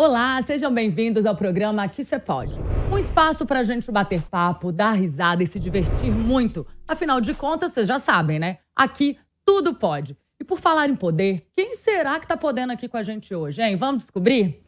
Olá, sejam bem-vindos ao programa Aqui Você Pode. Um espaço para a gente bater papo, dar risada e se divertir muito. Afinal de contas, vocês já sabem, né? Aqui tudo pode. E por falar em poder, quem será que está podendo aqui com a gente hoje, hein? Vamos descobrir?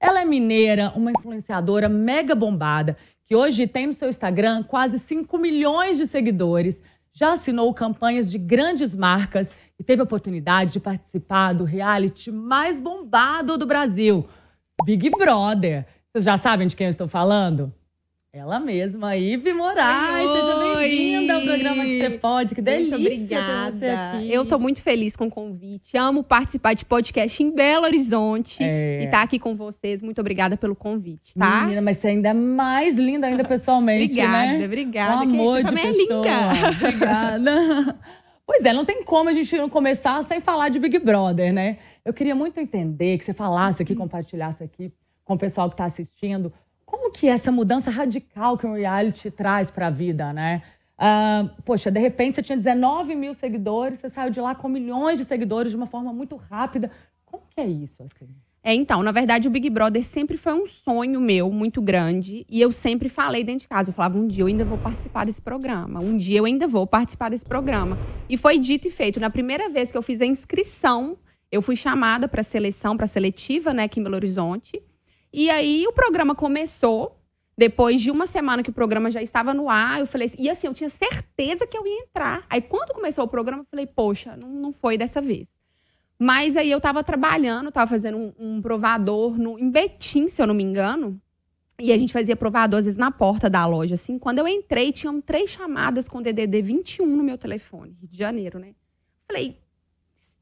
Ela é mineira, uma influenciadora mega bombada que hoje tem no seu Instagram quase 5 milhões de seguidores, já assinou campanhas de grandes marcas e teve a oportunidade de participar do reality mais bombado do Brasil, Big Brother. Vocês já sabem de quem eu estou falando? Ela mesma, Ive Moraes. Oi, Seja bem-vinda ao programa que você pode. Que delícia muito obrigada. Eu tô muito feliz com o convite. Amo participar de podcast em Belo Horizonte é. e estar tá aqui com vocês. Muito obrigada pelo convite, tá? Menina, mas você ainda é mais linda ainda pessoalmente, obrigada, né? Obrigada, obrigada. Amor de também pessoa. é. Obrigada. Pois é, não tem como a gente não começar sem falar de Big Brother, né? Eu queria muito entender, que você falasse aqui, compartilhasse aqui com o pessoal que está assistindo, como que essa mudança radical que o reality traz para a vida, né? Uh, poxa, de repente você tinha 19 mil seguidores, você saiu de lá com milhões de seguidores de uma forma muito rápida. Como que é isso, assim? É, então, na verdade, o Big Brother sempre foi um sonho meu muito grande. E eu sempre falei dentro de casa. Eu falava, um dia eu ainda vou participar desse programa. Um dia eu ainda vou participar desse programa. E foi dito e feito. Na primeira vez que eu fiz a inscrição, eu fui chamada para seleção, para seletiva, né, aqui em Belo Horizonte. E aí o programa começou. Depois de uma semana que o programa já estava no ar, eu falei assim, e assim, eu tinha certeza que eu ia entrar. Aí quando começou o programa, eu falei, poxa, não, não foi dessa vez. Mas aí eu tava trabalhando, tava fazendo um, um, provador no, em Betim, se eu não me engano. E a gente fazia provador, às vezes, na porta da loja, assim. Quando eu entrei, tinham três chamadas com DDD 21 no meu telefone, Rio de Janeiro, né? Falei,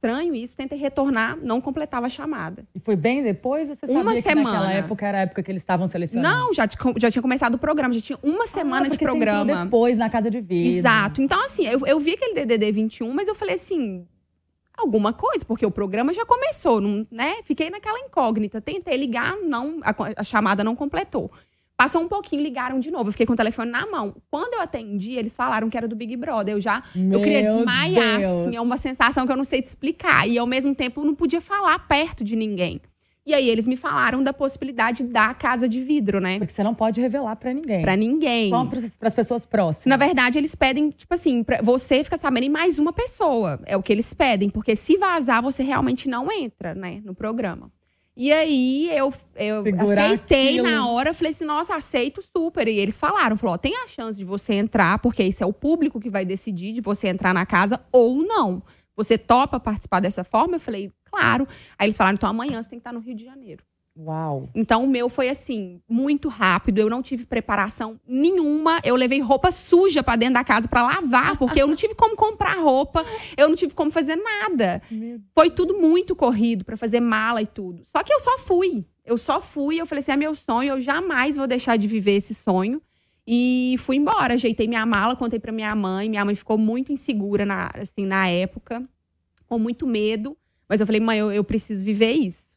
estranho isso, tentei retornar, não completava a chamada. E foi bem depois você sabia uma que semana. naquela época era a época que eles estavam selecionando? Não, já, já tinha começado o programa, já tinha uma semana ah, de programa. depois, na casa de vidro. Exato. Então, assim, eu, eu vi aquele DDD 21, mas eu falei assim, alguma coisa, porque o programa já começou, não, né? Fiquei naquela incógnita. Tentei ligar, não, a, a chamada não completou. Passou um pouquinho, ligaram de novo. Eu fiquei com o telefone na mão. Quando eu atendi, eles falaram que era do Big Brother. Eu já. Meu eu queria desmaiar, Deus. assim. É uma sensação que eu não sei te explicar. E ao mesmo tempo, eu não podia falar perto de ninguém. E aí eles me falaram da possibilidade da casa de vidro, né? Porque você não pode revelar para ninguém. Para ninguém. Só para as pessoas próximas. Na verdade, eles pedem, tipo assim, pra você fica sabendo em mais uma pessoa. É o que eles pedem, porque se vazar, você realmente não entra, né, no programa. E aí eu, eu aceitei aquilo. na hora, falei assim, nossa, aceito super. E eles falaram, falou, tem a chance de você entrar, porque esse é o público que vai decidir de você entrar na casa ou não. Você topa participar dessa forma? Eu falei, claro. Aí eles falaram, então amanhã você tem que estar no Rio de Janeiro. Uau. Então o meu foi assim, muito rápido. Eu não tive preparação nenhuma. Eu levei roupa suja para dentro da casa para lavar, porque eu não tive como comprar roupa, eu não tive como fazer nada. Foi tudo muito corrido para fazer mala e tudo. Só que eu só fui. Eu só fui, eu falei assim, é meu sonho, eu jamais vou deixar de viver esse sonho. E fui embora, ajeitei minha mala, contei para minha mãe. Minha mãe ficou muito insegura na, assim, na época, com muito medo. Mas eu falei, mãe, eu, eu preciso viver isso.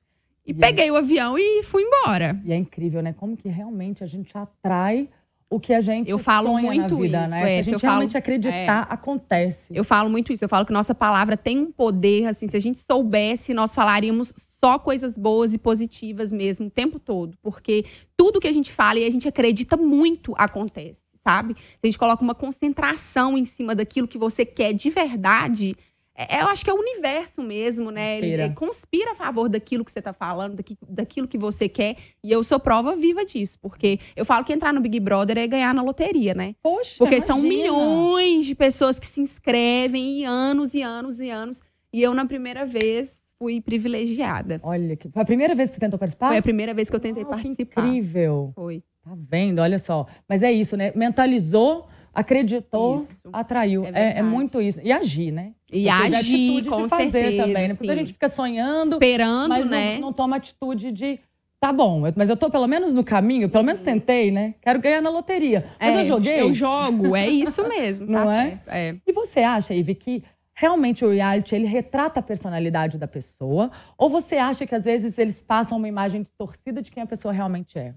E, e peguei é... o avião e fui embora. E é incrível, né? Como que realmente a gente atrai o que a gente eu falo muito na vida, isso, né? É, se a gente realmente falo, acreditar, é. acontece. Eu falo muito isso. Eu falo que nossa palavra tem um poder, assim, se a gente soubesse, nós falaríamos só coisas boas e positivas mesmo, o tempo todo. Porque tudo que a gente fala e a gente acredita muito acontece, sabe? Se a gente coloca uma concentração em cima daquilo que você quer de verdade, é, eu acho que é o universo mesmo, né? Ele, Conspira. ele conspira a favor daquilo que você tá falando, daqui- daquilo que você quer. E eu sou prova viva disso. Porque eu falo que entrar no Big Brother é ganhar na loteria, né? Poxa, Porque são imagina. milhões de pessoas que se inscrevem e anos e anos e anos. E eu, na primeira vez, fui privilegiada. Olha, que... foi a primeira vez que você tentou participar? Foi a primeira vez que eu tentei que participar. incrível. Foi. Tá vendo? Olha só. Mas é isso, né? Mentalizou, acreditou, Isso. atraiu. É É, é muito isso. E agir, né? E Porque agir, com de fazer certeza, também, né? Porque a gente fica sonhando, Esperando, mas né? não, não toma atitude de. Tá bom, mas eu tô pelo menos no caminho, pelo menos tentei, né? Quero ganhar na loteria. Mas É, eu joguei. Eu jogo, é isso mesmo. Não tá é? certo. É. E você acha, Ive, que realmente o reality ele retrata a personalidade da pessoa? Ou você acha que às vezes eles passam uma imagem distorcida de quem a pessoa realmente é?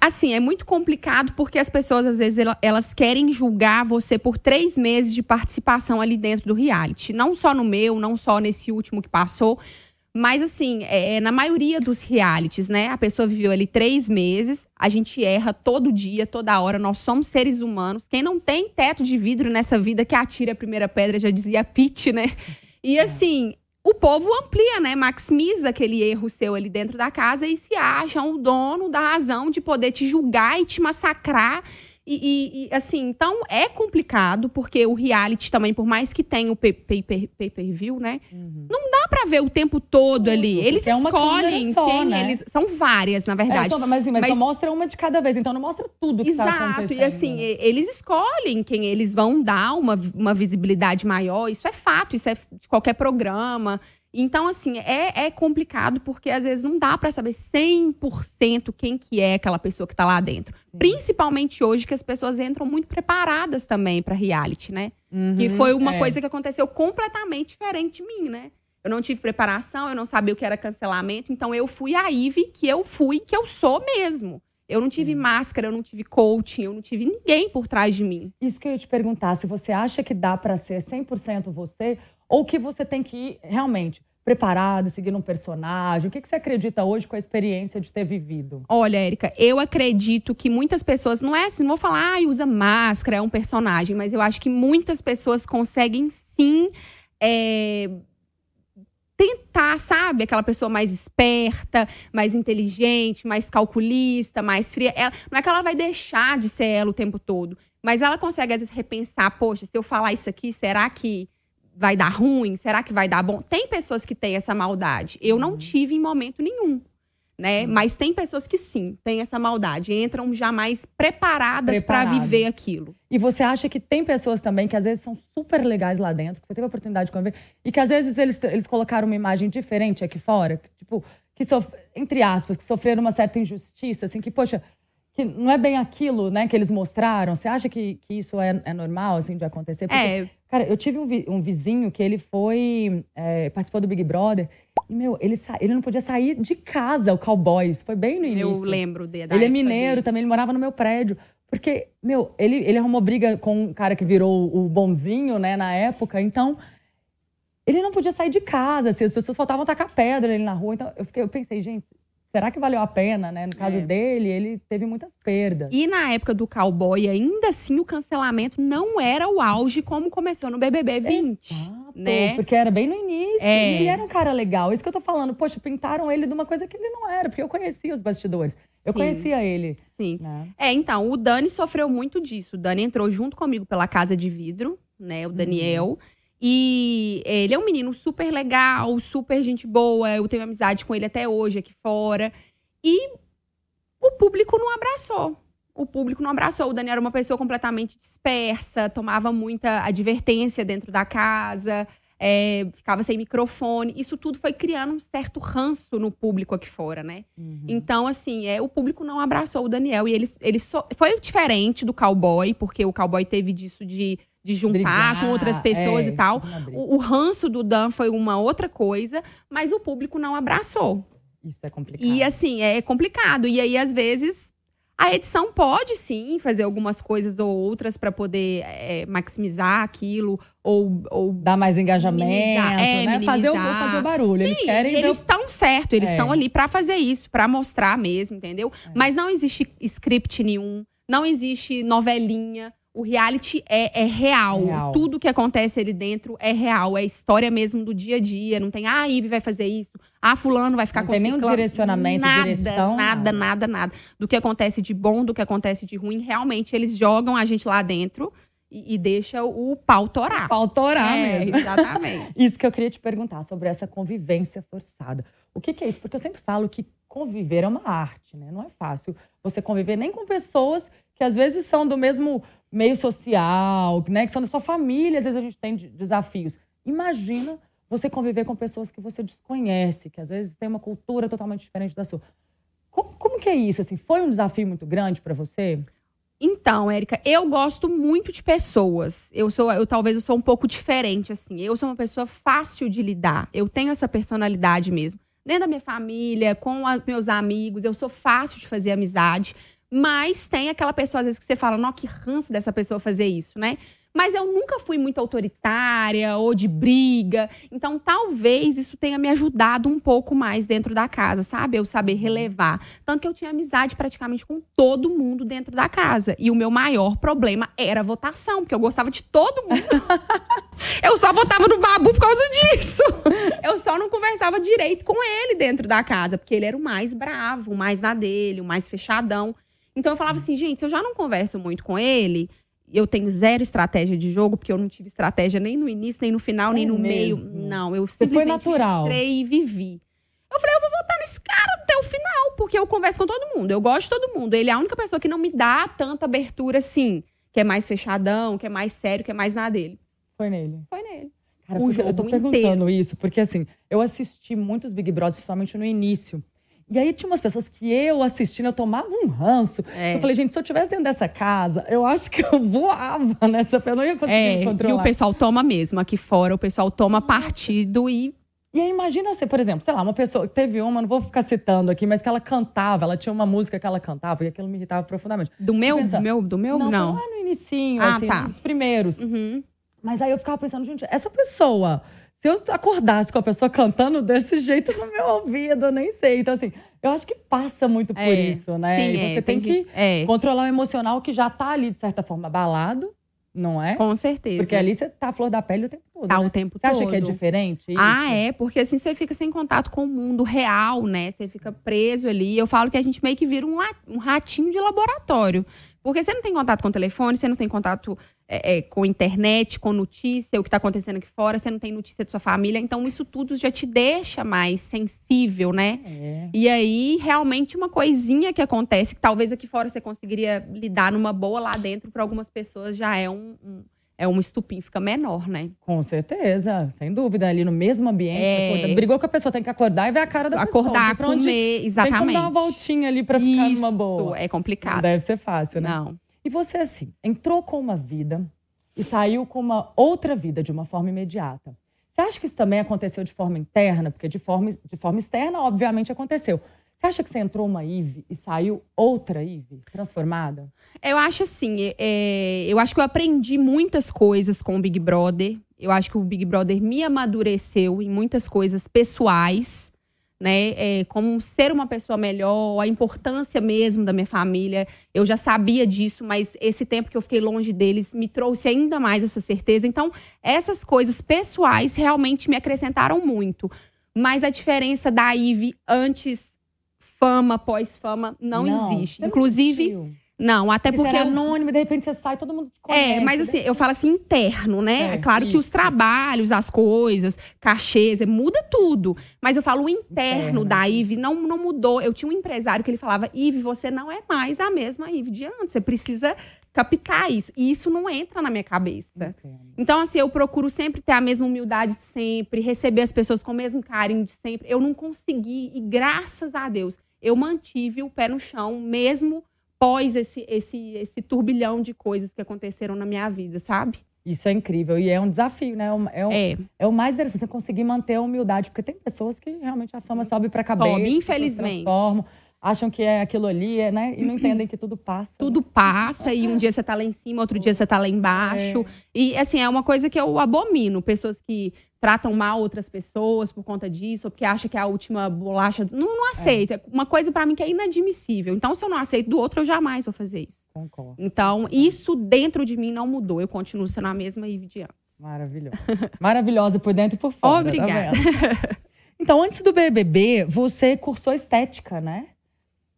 Assim, é muito complicado porque as pessoas, às vezes, elas querem julgar você por três meses de participação ali dentro do reality. Não só no meu, não só nesse último que passou. Mas, assim, é, na maioria dos realities, né? A pessoa viveu ali três meses, a gente erra todo dia, toda hora, nós somos seres humanos. Quem não tem teto de vidro nessa vida que atire a primeira pedra, já dizia Pete, né? E, assim, o povo amplia, né? Maximiza aquele erro seu ali dentro da casa e se acham o dono da razão de poder te julgar e te massacrar e, e, e, assim, então é complicado, porque o reality também, por mais que tenha o pay-per-view, né? Uhum. Não dá pra ver o tempo todo ali. Eles é escolhem só, quem né? eles. São várias, na verdade. É, só, mas, mas, mas só mostra uma de cada vez, então não mostra tudo que Exato, tá acontecendo. e assim, eles escolhem quem eles vão dar uma, uma visibilidade maior. Isso é fato, isso é de qualquer programa. Então, assim, é, é complicado porque às vezes não dá para saber 100% quem que é aquela pessoa que tá lá dentro. Sim. Principalmente hoje que as pessoas entram muito preparadas também para reality, né? Uhum, que foi uma é. coisa que aconteceu completamente diferente de mim, né? Eu não tive preparação, eu não sabia o que era cancelamento, então eu fui a Ive que eu fui, que eu sou mesmo. Eu não tive máscara, eu não tive coaching, eu não tive ninguém por trás de mim. Isso que eu ia te perguntar, se você acha que dá para ser 100% você ou que você tem que ir realmente preparado, seguindo um personagem? O que, que você acredita hoje com a experiência de ter vivido? Olha, Érica, eu acredito que muitas pessoas, não é assim, não vou falar, ah, usa máscara, é um personagem, mas eu acho que muitas pessoas conseguem sim. É, tentar, sabe? Aquela pessoa mais esperta, mais inteligente, mais calculista, mais fria. Ela, não é que ela vai deixar de ser ela o tempo todo, mas ela consegue, às vezes, repensar: poxa, se eu falar isso aqui, será que vai dar ruim? Será que vai dar bom? Tem pessoas que têm essa maldade. Eu não uhum. tive em momento nenhum. Né? Uhum. Mas tem pessoas que sim, têm essa maldade, entram já mais preparadas, para viver aquilo. E você acha que tem pessoas também que às vezes são super legais lá dentro, que você teve a oportunidade de conviver, e que às vezes eles, eles colocaram uma imagem diferente aqui fora, que, tipo, que entre aspas, que sofreram uma certa injustiça, assim, que, poxa, que não é bem aquilo, né, que eles mostraram. Você acha que, que isso é, é normal, assim, de acontecer? Porque, é. Cara, eu tive um, vi, um vizinho que ele foi... É, participou do Big Brother. E, meu, ele, ele não podia sair de casa, o cowboy. Isso foi bem no início. Eu lembro de, Ele é mineiro também, ele morava no meu prédio. Porque, meu, ele, ele arrumou briga com um cara que virou o bonzinho, né, na época. Então, ele não podia sair de casa, assim, as pessoas faltavam tacar pedra ali na rua. Então, eu, fiquei, eu pensei, gente, será que valeu a pena, né? No caso é. dele, ele teve muitas perdas. E na época do cowboy, ainda assim, o cancelamento não era o auge como começou no BBB 20. Exato, né? Porque era bem no início. É. Ele era um cara legal. Isso que eu tô falando. Poxa, pintaram ele de uma coisa que ele não era, porque eu conhecia os bastidores. Eu Sim. conhecia ele. Sim. Né? É, então, o Dani sofreu muito disso. O Dani entrou junto comigo pela Casa de Vidro, né? O Daniel. Uhum. E ele é um menino super legal, super gente boa. Eu tenho amizade com ele até hoje aqui fora. E o público não abraçou. O público não abraçou. O Daniel era uma pessoa completamente dispersa, tomava muita advertência dentro da casa, é, ficava sem microfone. Isso tudo foi criando um certo ranço no público aqui fora, né? Uhum. Então, assim, é, o público não abraçou o Daniel. E ele, ele so, foi diferente do cowboy, porque o cowboy teve disso de de juntar Brigar, com outras pessoas é, e tal. O, o, ranço do Dan foi uma outra coisa, mas o público não abraçou. Isso é complicado. E assim, é complicado. E aí, às vezes, a edição pode sim fazer algumas coisas ou outras para poder é, maximizar aquilo ou, ou dar mais engajamento, é, né? Fazer o, fazer o barulho. Sim, eles querem. Eles estão certo, eles estão é. ali para fazer isso, para mostrar mesmo, entendeu? É. Mas não existe script nenhum, não existe novelinha o reality é, é real. real. Tudo que acontece ali dentro é real. É história mesmo do dia a dia. Não tem, ah, a vai fazer isso. Ah, fulano vai ficar não com Não tem nenhum direcionamento, nada, direção. Nada, nada, nada. Do que acontece de bom, do que acontece de ruim. Realmente, eles jogam a gente lá dentro e, e deixa o pau torar. O pau torar é, mesmo. Exatamente. isso que eu queria te perguntar sobre essa convivência forçada. O que, que é isso? Porque eu sempre falo que conviver é uma arte, né? Não é fácil você conviver nem com pessoas que às vezes são do mesmo meio social, né? Que são da sua família, às vezes a gente tem desafios. Imagina você conviver com pessoas que você desconhece, que às vezes tem uma cultura totalmente diferente da sua. Como, como que é isso? Assim, foi um desafio muito grande para você? Então, Érica, eu gosto muito de pessoas. Eu sou, eu talvez eu sou um pouco diferente assim. Eu sou uma pessoa fácil de lidar. Eu tenho essa personalidade mesmo. dentro da minha família, com a, meus amigos. Eu sou fácil de fazer amizade. Mas tem aquela pessoa, às vezes, que você fala, não, que ranço dessa pessoa fazer isso, né? Mas eu nunca fui muito autoritária ou de briga. Então, talvez isso tenha me ajudado um pouco mais dentro da casa, sabe? Eu saber relevar. Tanto que eu tinha amizade praticamente com todo mundo dentro da casa. E o meu maior problema era a votação, porque eu gostava de todo mundo. eu só votava no babu por causa disso. Eu só não conversava direito com ele dentro da casa, porque ele era o mais bravo, o mais na dele, o mais fechadão. Então eu falava assim, gente, se eu já não converso muito com ele, eu tenho zero estratégia de jogo, porque eu não tive estratégia nem no início, nem no final, é nem no mesmo. meio. Não, eu Você simplesmente foi natural. entrei e vivi. Eu falei, eu vou voltar nesse cara até o final, porque eu converso com todo mundo. Eu gosto de todo mundo. Ele é a única pessoa que não me dá tanta abertura assim, que é mais fechadão, que é mais sério, que é mais na dele. Foi nele. Foi nele. Cara, o eu tô perguntando inteiro. isso, porque assim, eu assisti muitos Big Brothers, principalmente no início. E aí tinha umas pessoas que eu assistindo, eu tomava um ranço. É. Eu falei, gente, se eu tivesse dentro dessa casa, eu acho que eu voava nessa eu não ia conseguir é, controlar. E o pessoal toma mesmo aqui fora, o pessoal toma Nossa. partido e e aí imagina você, por exemplo, sei lá, uma pessoa, teve uma, não vou ficar citando aqui, mas que ela cantava, ela tinha uma música que ela cantava e aquilo me irritava profundamente. Do meu, do meu, do meu, não. Não, lá no inicinho, ah, assim, tá. um dos primeiros. Uhum. Mas aí eu ficava pensando, gente, essa pessoa se eu acordasse com a pessoa cantando desse jeito no meu ouvido, eu nem sei. Então, assim, eu acho que passa muito por é, isso, né? Sim, e você é, tem, tem, que é. controlar o emocional que já tá ali, de certa forma, abalado. Não é? Com certeza. Porque ali você tá a flor da pele o tempo todo. Tá né? o tempo você todo. Você acha que é diferente? Isso? Ah, é, porque assim você fica sem contato com o mundo real, né? Você fica preso ali. Eu falo que a gente meio que vira um, um ratinho de laboratório. Porque você não tem contato com o telefone, você não tem contato é, é, com internet, com notícia, o que está acontecendo aqui fora, você não tem notícia de sua família. Então, isso tudo já te deixa mais sensível, né? É. E aí, realmente, uma coisinha que acontece, que talvez aqui fora você conseguiria lidar numa boa, lá dentro, para algumas pessoas, já é um, um é um estupim, fica menor, né? Com certeza, sem dúvida. Ali no mesmo ambiente, é... acorda, brigou com a pessoa, tem que acordar e ver a cara da acordar, pessoa. Acordar, comer, exatamente. Tem que dar uma voltinha ali pra ficar Isso, numa boa. é complicado. Não deve ser fácil, né? Não. E você, assim, entrou com uma vida e saiu com uma outra vida de uma forma imediata. Você acha que isso também aconteceu de forma interna? Porque de forma, de forma externa, obviamente, aconteceu. Você acha que você entrou uma Ive e saiu outra Ive, transformada? Eu acho assim, é, eu acho que eu aprendi muitas coisas com o Big Brother. Eu acho que o Big Brother me amadureceu em muitas coisas pessoais né? É, como ser uma pessoa melhor, a importância mesmo da minha família. Eu já sabia disso, mas esse tempo que eu fiquei longe deles me trouxe ainda mais essa certeza. Então, essas coisas pessoais realmente me acrescentaram muito. Mas a diferença da Ive antes fama, pós-fama, não, não, existe. Inclusive. Não, até porque. Você era anônimo, de repente você sai, todo mundo te conhece. É, mas assim, eu falo assim, interno, né? É, é claro isso. que os trabalhos, as coisas, cachês, é, muda tudo. Mas eu falo o interno, interno. da Ive não, não mudou. Eu tinha um empresário que ele falava: Ive, você não é mais a mesma Ive de antes. Você precisa captar isso. E isso não entra na minha cabeça. Entendo. Então, assim, eu procuro sempre ter a mesma humildade de sempre, receber as pessoas com o mesmo carinho de sempre. Eu não consegui, e graças a Deus, eu mantive o pé no chão, mesmo pós esse, esse, esse turbilhão de coisas que aconteceram na minha vida, sabe? Isso é incrível. E é um desafio, né? É, o, é. é o mais interessante, você conseguir manter a humildade. Porque tem pessoas que realmente a fama sobe pra cabeça. Sobe, infelizmente. Transformam, acham que é aquilo ali, né? E não entendem que tudo passa. Tudo né? passa, e um dia você tá lá em cima, outro dia você tá lá embaixo. É. E, assim, é uma coisa que eu abomino. Pessoas que tratam mal outras pessoas por conta disso, ou porque acha que é a última bolacha. Não, não aceito. É. Uma coisa para mim que é inadmissível. Então, se eu não aceito do outro, eu jamais vou fazer isso. Concordo. Então, isso dentro de mim não mudou. Eu continuo sendo a mesma Ivy de antes. Maravilhosa. Maravilhosa por dentro e por fora. Tá Obrigada. Tá então, antes do BBB, você cursou estética, né?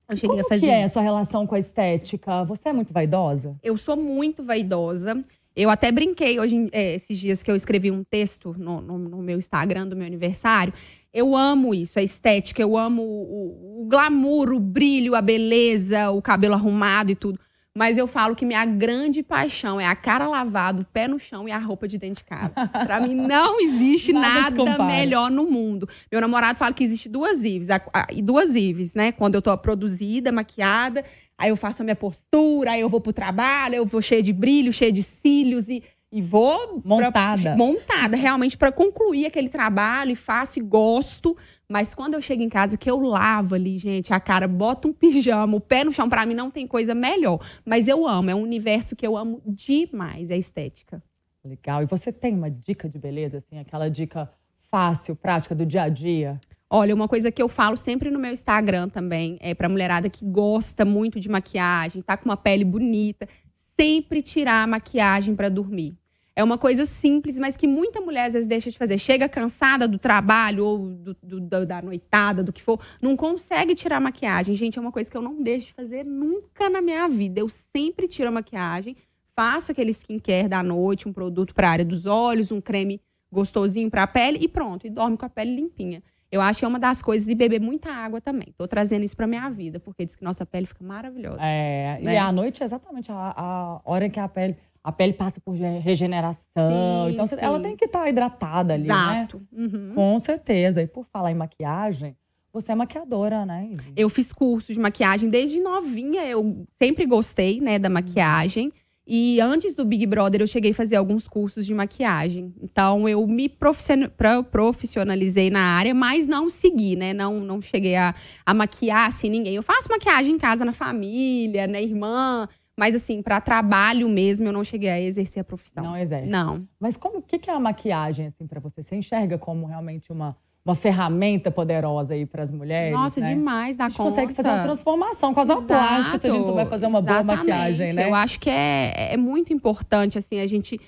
Eu cheguei Como a fazer. que é a sua relação com a estética? Você é muito vaidosa? Eu sou muito vaidosa. Eu até brinquei hoje, é, esses dias que eu escrevi um texto no, no, no, meu Instagram do meu aniversário. Eu amo isso, a estética, eu amo o, o, glamour, o brilho, a beleza, o cabelo arrumado e tudo. Mas eu falo que minha grande paixão é a cara lavada, o pé no chão e a roupa de dentro de casa. Pra mim não existe nada, nada melhor no mundo. Meu namorado fala que existe duas Ives, e duas Ives, né? Quando eu tô produzida, maquiada Aí eu faço a minha postura, aí eu vou pro trabalho, eu vou cheia de brilho, cheia de cílios e e vou montada, pra, montada realmente para concluir aquele trabalho e faço e gosto. Mas quando eu chego em casa, que eu lavo ali, gente, a cara, boto um pijama, o pé no chão, para mim não tem coisa melhor. Mas eu amo, é um universo que eu amo demais, é estética. Legal. E você tem uma dica de beleza, assim, aquela dica fácil, prática do dia a dia? Olha, uma coisa que eu falo sempre no meu Instagram também, é pra mulherada que gosta muito de maquiagem, tá com uma pele bonita, sempre tirar a maquiagem para dormir. É uma coisa simples, mas que muita mulher às vezes deixa de fazer. Chega cansada do trabalho ou do, do, da noitada, do que for, não consegue tirar a maquiagem. Gente, é uma coisa que eu não deixo de fazer nunca na minha vida. Eu sempre tiro a maquiagem, faço aquele skincare da noite, um produto para a área dos olhos, um creme gostosinho para a pele e pronto, e dorme com a pele limpinha. Eu acho que é uma das coisas e beber muita água também. Tô trazendo isso pra minha vida, porque diz que nossa pele fica maravilhosa. É, né? e à noite é exatamente a, a hora em que a pele a pele passa por regeneração. Sim, então, sim. ela tem que estar tá hidratada ali, né? Exato. né? Uhum. Com certeza. E por falar em maquiagem, você é maquiadora, né? Eu fiz curso de maquiagem desde novinha. Eu sempre gostei, né, da maquiagem. E antes do Big Brother, eu cheguei a fazer alguns cursos de maquiagem. Então, eu me profissionalizei na área, mas não segui, né? Não, não cheguei a, a maquiar assim ninguém. Eu faço maquiagem em casa, na família, na irmã. Mas, assim, para trabalho mesmo, eu não cheguei a exercer a profissão. Não exerce? Não. Mas como que, que é a maquiagem, assim, para você? Você enxerga como realmente uma, uma ferramenta poderosa aí para as mulheres? Nossa, né? demais da A gente conta. consegue fazer uma transformação quase uma plástica se a gente souber fazer uma exatamente. boa maquiagem, né? Eu acho que é, é muito importante, assim, a gente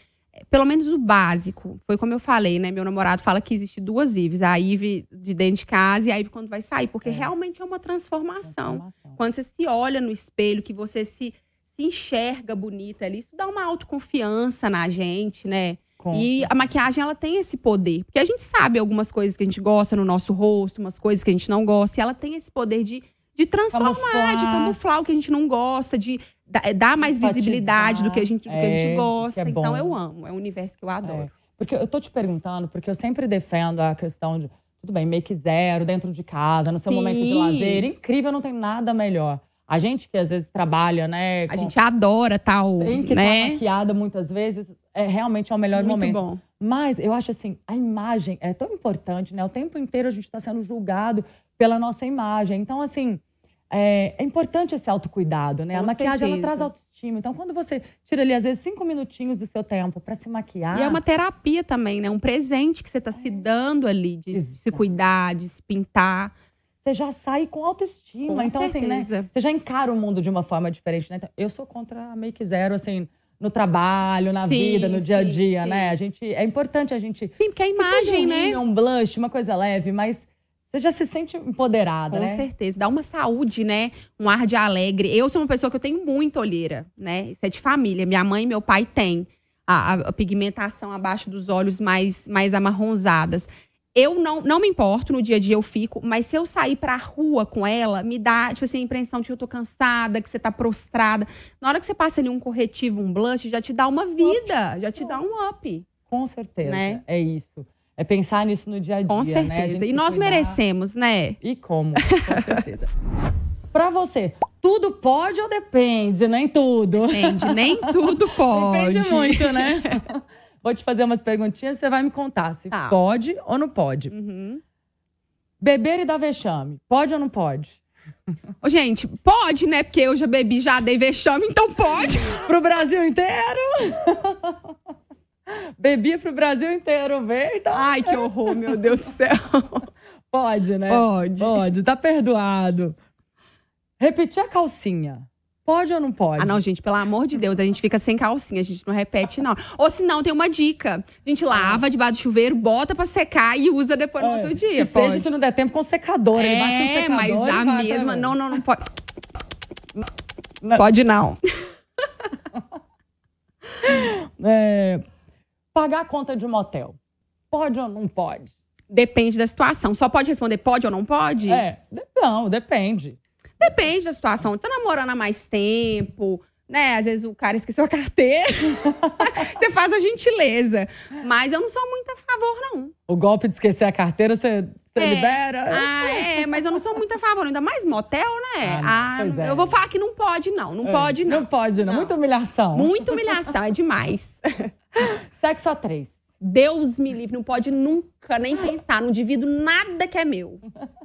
pelo menos o básico. Foi como eu falei, né? Meu namorado fala que existe duas Ives. A Ive de dentro de casa e a Ive quando vai sair. Porque é. realmente é uma transformação. transformação. Quando você se olha no espelho, que você se se enxerga bonita ali. Isso dá uma autoconfiança na gente, né? E a maquiagem, ela tem esse poder. Porque a gente sabe algumas coisas que a gente gosta no nosso rosto, umas coisas que a gente não gosta. E ela tem esse poder de, de transformar, camuflar. de camuflar o que a gente não gosta, de eh, dar mais visibilidade do que a gente, do que a gente é, gosta. É então, eu amo. É um universo que eu adoro. É. Porque eu tô te perguntando, porque eu sempre defendo a questão de, tudo bem, make zero, dentro de casa, no seu Sim. momento de lazer. Incrível, não tem nada melhor. A gente que às vezes trabalha, né? Com... A gente adora tal. Tem que né? estar maquiada muitas vezes. É, realmente é o melhor Muito momento. bom. Mas eu acho assim, a imagem é tão importante, né? O tempo inteiro a gente está sendo julgado pela nossa imagem. Então, assim, é, é importante esse autocuidado, né? Com a maquiagem, certeza. ela traz autoestima. Então, quando você tira ali, às vezes, cinco minutinhos do seu tempo para se maquiar. E é uma terapia também, né? Um presente que você está se dando ali, de Exato. se cuidar, de se pintar você já sai com autoestima. Com então, certeza. assim, né? Você já encara o mundo de uma forma diferente, né? Então, eu sou contra a make zero, assim, no trabalho, na sim, vida, no dia a dia, sim. né? A gente, é importante a gente. Sim, porque a imagem, um né? Um blush, uma coisa leve, mas você já se sente empoderada, Com né? Com certeza. Dá uma saúde, né? Um ar de alegre. Eu sou uma pessoa que eu tenho muita olheira, né? Isso é de família. Minha mãe e meu pai têm a, a, a pigmentação abaixo dos olhos mais, mais amarronzadas eu não, não me importo, no dia a dia eu fico, mas se eu sair pra rua com ela, me dá, tipo assim, a impressão de que eu tô cansada, que você tá prostrada. Na hora que você passa ali um corretivo, um blush, já te dá uma vida, já te dá um up. Com certeza, né? é isso. É pensar nisso no dia a dia, Com né? certeza. Né? E nós cuidar. merecemos, né? E como, com certeza. pra você, tudo pode ou depende? Nem tudo. Depende, nem tudo pode. Depende muito, né? Vou te fazer umas perguntinhas, você vai me contar se tá. pode ou não pode. Uhum. Beber e dar vexame, pode ou não pode? Ô, gente, pode, né? Porque eu já bebi, já dei vexame, então pode. pro Brasil inteiro? Bebi pro Brasil inteiro ver, então... Ai, que horror, meu Deus do céu. Pode, né? Pode. Pode, tá perdoado. Repetir a calcinha. Pode ou não pode? Ah, não, gente, pelo amor de Deus, a gente fica sem calcinha, a gente não repete, não. Ou se não, tem uma dica. A gente lava debaixo do chuveiro, bota pra secar e usa depois no é. outro dia. E pode. seja se não der tempo com secador. É, ele bate secador mas a mesma. Não, não, não pode. Não. Pode não. é, pagar a conta de um motel. Pode ou não pode? Depende da situação. Só pode responder pode ou não pode? É, não, depende. Depende da situação. Tá namorando há mais tempo, né? Às vezes o cara esqueceu a carteira. você faz a gentileza. Mas eu não sou muito a favor, não. O golpe de esquecer a carteira, você, você é. libera? Ah, é, mas eu não sou muito a favor. Ainda mais motel, né? Ah, ah é. Eu vou falar que não pode, não. Não é. pode, não. Não pode, não. não. Muita humilhação. Muita humilhação, é demais. Sexo a três. Deus me livre, não pode nunca nem pensar, não divido nada que é meu.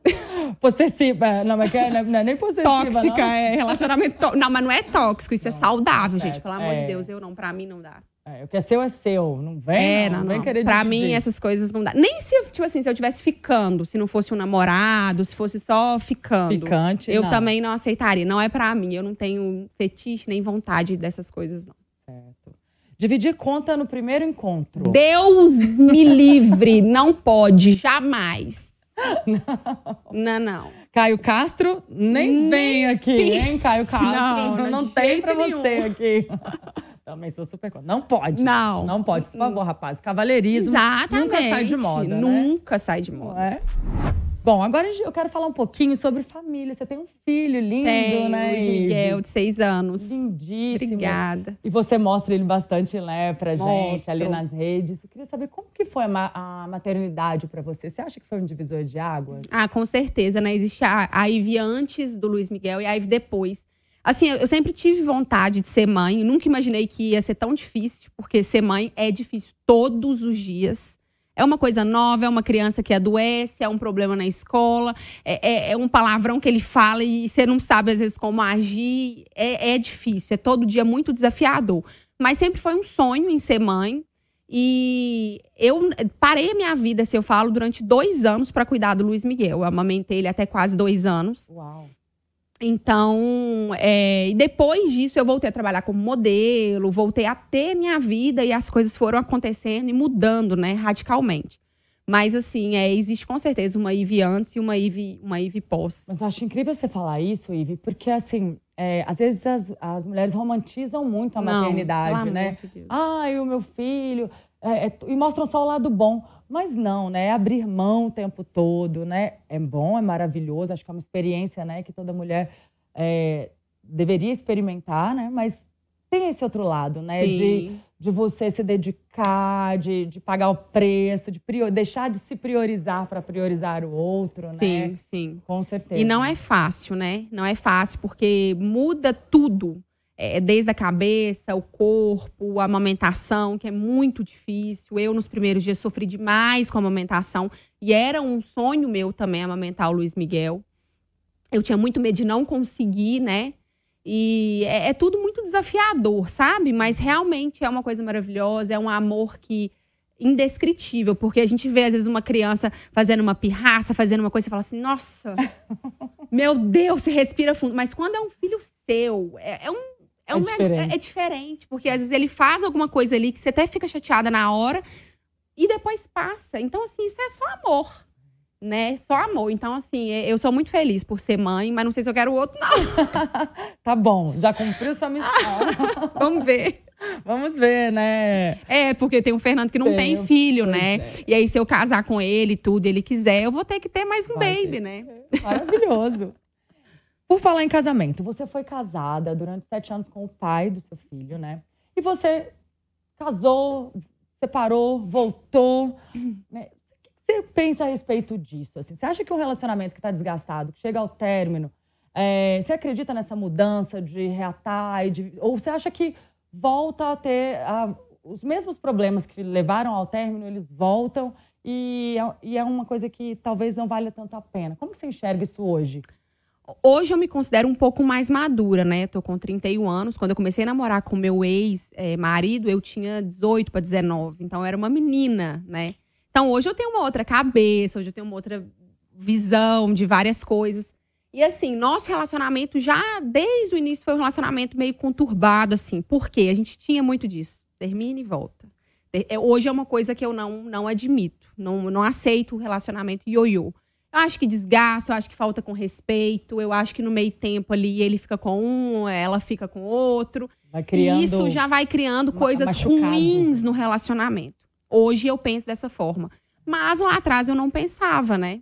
Possessiva. Não, mas que é, não é nem possessiva, Tóxica, não. é relacionamento. tó- Não, mas não é tóxico, isso é saudável, tá gente. Pelo amor É. de Deus, eu não, pra mim não dá. É, o que é seu é seu. Não vem, É, não, não, vem não. querer Pra dividir. mim, essas coisas não dá. Nem se, tipo assim, se eu tivesse ficando, se não fosse um namorado, se fosse só ficando. Picante, Eu não. também não aceitaria. Não é pra mim. Eu não tenho fetiche nem vontade dessas coisas, não. Dividir conta no primeiro encontro. Deus me livre, não pode, jamais. Não, não. Caio Castro, nem, Nem vem aqui, hein, pense. Caio Castro? Não, Não, não, tem pra nenhum. você aqui. Também sou super contra. Não pode. Não. Não pode. Por favor, rapaz. Cavalheirismo Exatamente. nunca sai de moda, né? Nunca sai de moda. é? Bom, agora eu quero falar um pouquinho sobre família. Você tem um filho lindo, Tem, né? Luiz? Miguel, de seis anos. Lindíssimo. Obrigada. E você mostra ele bastante, né, pra gente, Mostro. ali nas redes. Eu queria saber como que foi a, ma- a maternidade pra você. Você acha que foi um divisor de águas? Ah, com certeza, né? Existe a, a Ivy antes do Luiz Miguel e a Ivy depois. Assim, eu, sempre tive vontade de ser mãe. Nunca imaginei que ia ser tão difícil, porque ser mãe é difícil todos os dias. É uma coisa nova, é uma criança que adoece, é um problema na escola, é, é- é um palavrão que ele fala e você não sabe, às vezes, como agir. É, é difícil, é todo dia muito desafiador. Mas sempre foi um sonho em ser mãe. E eu parei a minha vida, se eu falo, durante dois anos para cuidar do Luiz Miguel. Eu amamentei ele até quase dois anos. Uau. Então, é, e depois disso, eu voltei a trabalhar como modelo, voltei a ter minha vida e as coisas foram acontecendo e mudando, né, radicalmente. Mas, assim, é, existe com certeza uma Ivy antes e uma Ivy, uma Ivy pós. Mas eu acho incrível você falar isso, Ive, porque assim, é, às vezes as, as mulheres romantizam muito a Não, maternidade, né? de. Ai, o meu filho. é, é e mostram só o lado bom. Mas não, né? Abrir mão o tempo todo, né? É bom, é maravilhoso. Acho que é uma experiência, né? Que toda mulher é, deveria experimentar, né? Mas tem esse outro lado, né? De, Sim. de você se dedicar, de, de pagar o preço, de prior- deixar de se priorizar para priorizar o outro, Sim, né? sim. Com certeza. E não é fácil, né? Não é fácil, porque muda tudo. É, desde a cabeça, o corpo, a amamentação, que é muito difícil. Eu, nos primeiros dias, sofri demais com a amamentação. E era um sonho meu também amamentar o Luiz Miguel. Eu tinha muito medo de não conseguir, né? E é, é tudo muito desafiador, sabe? Mas realmente é uma coisa maravilhosa, é um amor que indescritível, porque a gente vê às vezes uma criança fazendo uma pirraça, fazendo uma coisa e fala assim: "Nossa, meu Deus, você respira fundo". Mas quando é um filho seu, é, é um é, É um diferente. é, é diferente, porque às vezes ele faz alguma coisa ali que você até fica chateada na hora e depois passa. Então assim, isso é só amor. Né? Só amor. Então, assim, eu sou muito feliz por ser mãe, mas não sei se eu quero outro, não. Tá bom, já cumpriu sua missão. Vamos ver. Vamos ver, né? É, porque tem o Fernando que não Tem, tem, filho, né? é. E aí, se eu casar com ele e tudo, ele quiser, eu vou ter que ter mais um Vai ter baby, que né? Maravilhoso. Por falar em casamento, você foi casada durante sete anos com o pai do seu filho, né? E você casou, separou, voltou. né? O que você pensa a respeito disso? assim? Você acha que um relacionamento que está desgastado, que chega ao término, é, você acredita nessa mudança de reatar? E de- ou você acha que volta a ter ah, os mesmos problemas que levaram ao término, eles voltam e é, e é uma coisa que talvez não valha tanto a pena? Como você enxerga isso hoje? Hoje eu me considero um pouco mais madura, né? Tô com 31 anos. Quando eu comecei a namorar com meu ex-marido, eu tinha 18 para 19. Então eu era uma menina, né? Então hoje eu tenho uma outra cabeça, hoje eu tenho uma outra visão de várias coisas. E assim, nosso relacionamento já desde o início foi um relacionamento meio conturbado, assim. Por quê? A gente tinha muito disso. Termina e volta. É, Hoje é uma coisa que eu não, não admito. Não, não aceito o relacionamento ioiô. Eu acho que desgasta, eu acho que falta com respeito, eu acho que no meio tempo ali ele fica com um, ela fica com outro. E isso já vai criando coisas machucados. ruins no relacionamento. Hoje eu penso dessa forma. Mas lá atrás eu não pensava, né?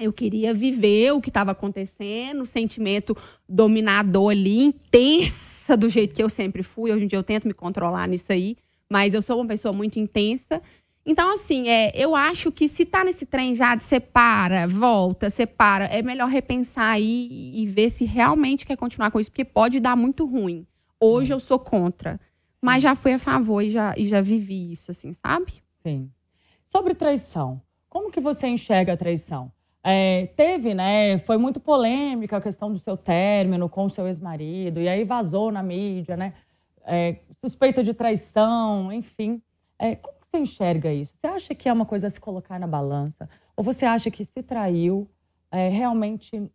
Eu queria viver o que estava acontecendo, o sentimento dominador ali, intensa do jeito que eu sempre fui. Hoje em dia eu tento me controlar nisso aí, mas eu sou uma pessoa muito intensa. Então, assim, é, eu acho que se tá nesse trem já de separa, volta, separa, é melhor repensar aí e- e ver se realmente quer continuar com isso, porque pode dar muito ruim. Hoje eu sou contra. Mas já fui a favor e já, e já vivi isso, assim, sabe? Sim. Sobre traição, como que você enxerga a traição? É, teve, né? Foi muito polêmica a questão do seu término com o seu ex-marido, e aí vazou na mídia, né? É, suspeita de traição, enfim. É, como você enxerga isso? Você acha que é uma coisa a se colocar na balança? Ou você acha que se traiu, é, realmente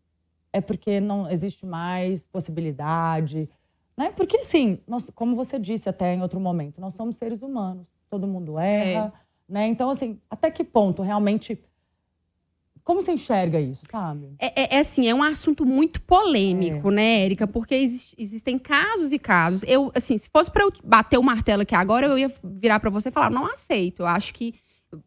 é porque não existe mais possibilidade? Né? Porque, assim, nós, como você disse até em outro momento, nós somos seres humanos, todo mundo erra, é. né? Então, assim, até que ponto realmente como você enxerga isso, sabe? É, é, é assim, é um assunto muito polêmico, é. né, Érica? Porque existe, existem casos e casos. Eu, assim, se fosse para eu bater o martelo aqui agora, eu ia virar para você e falar: não aceito. Eu acho que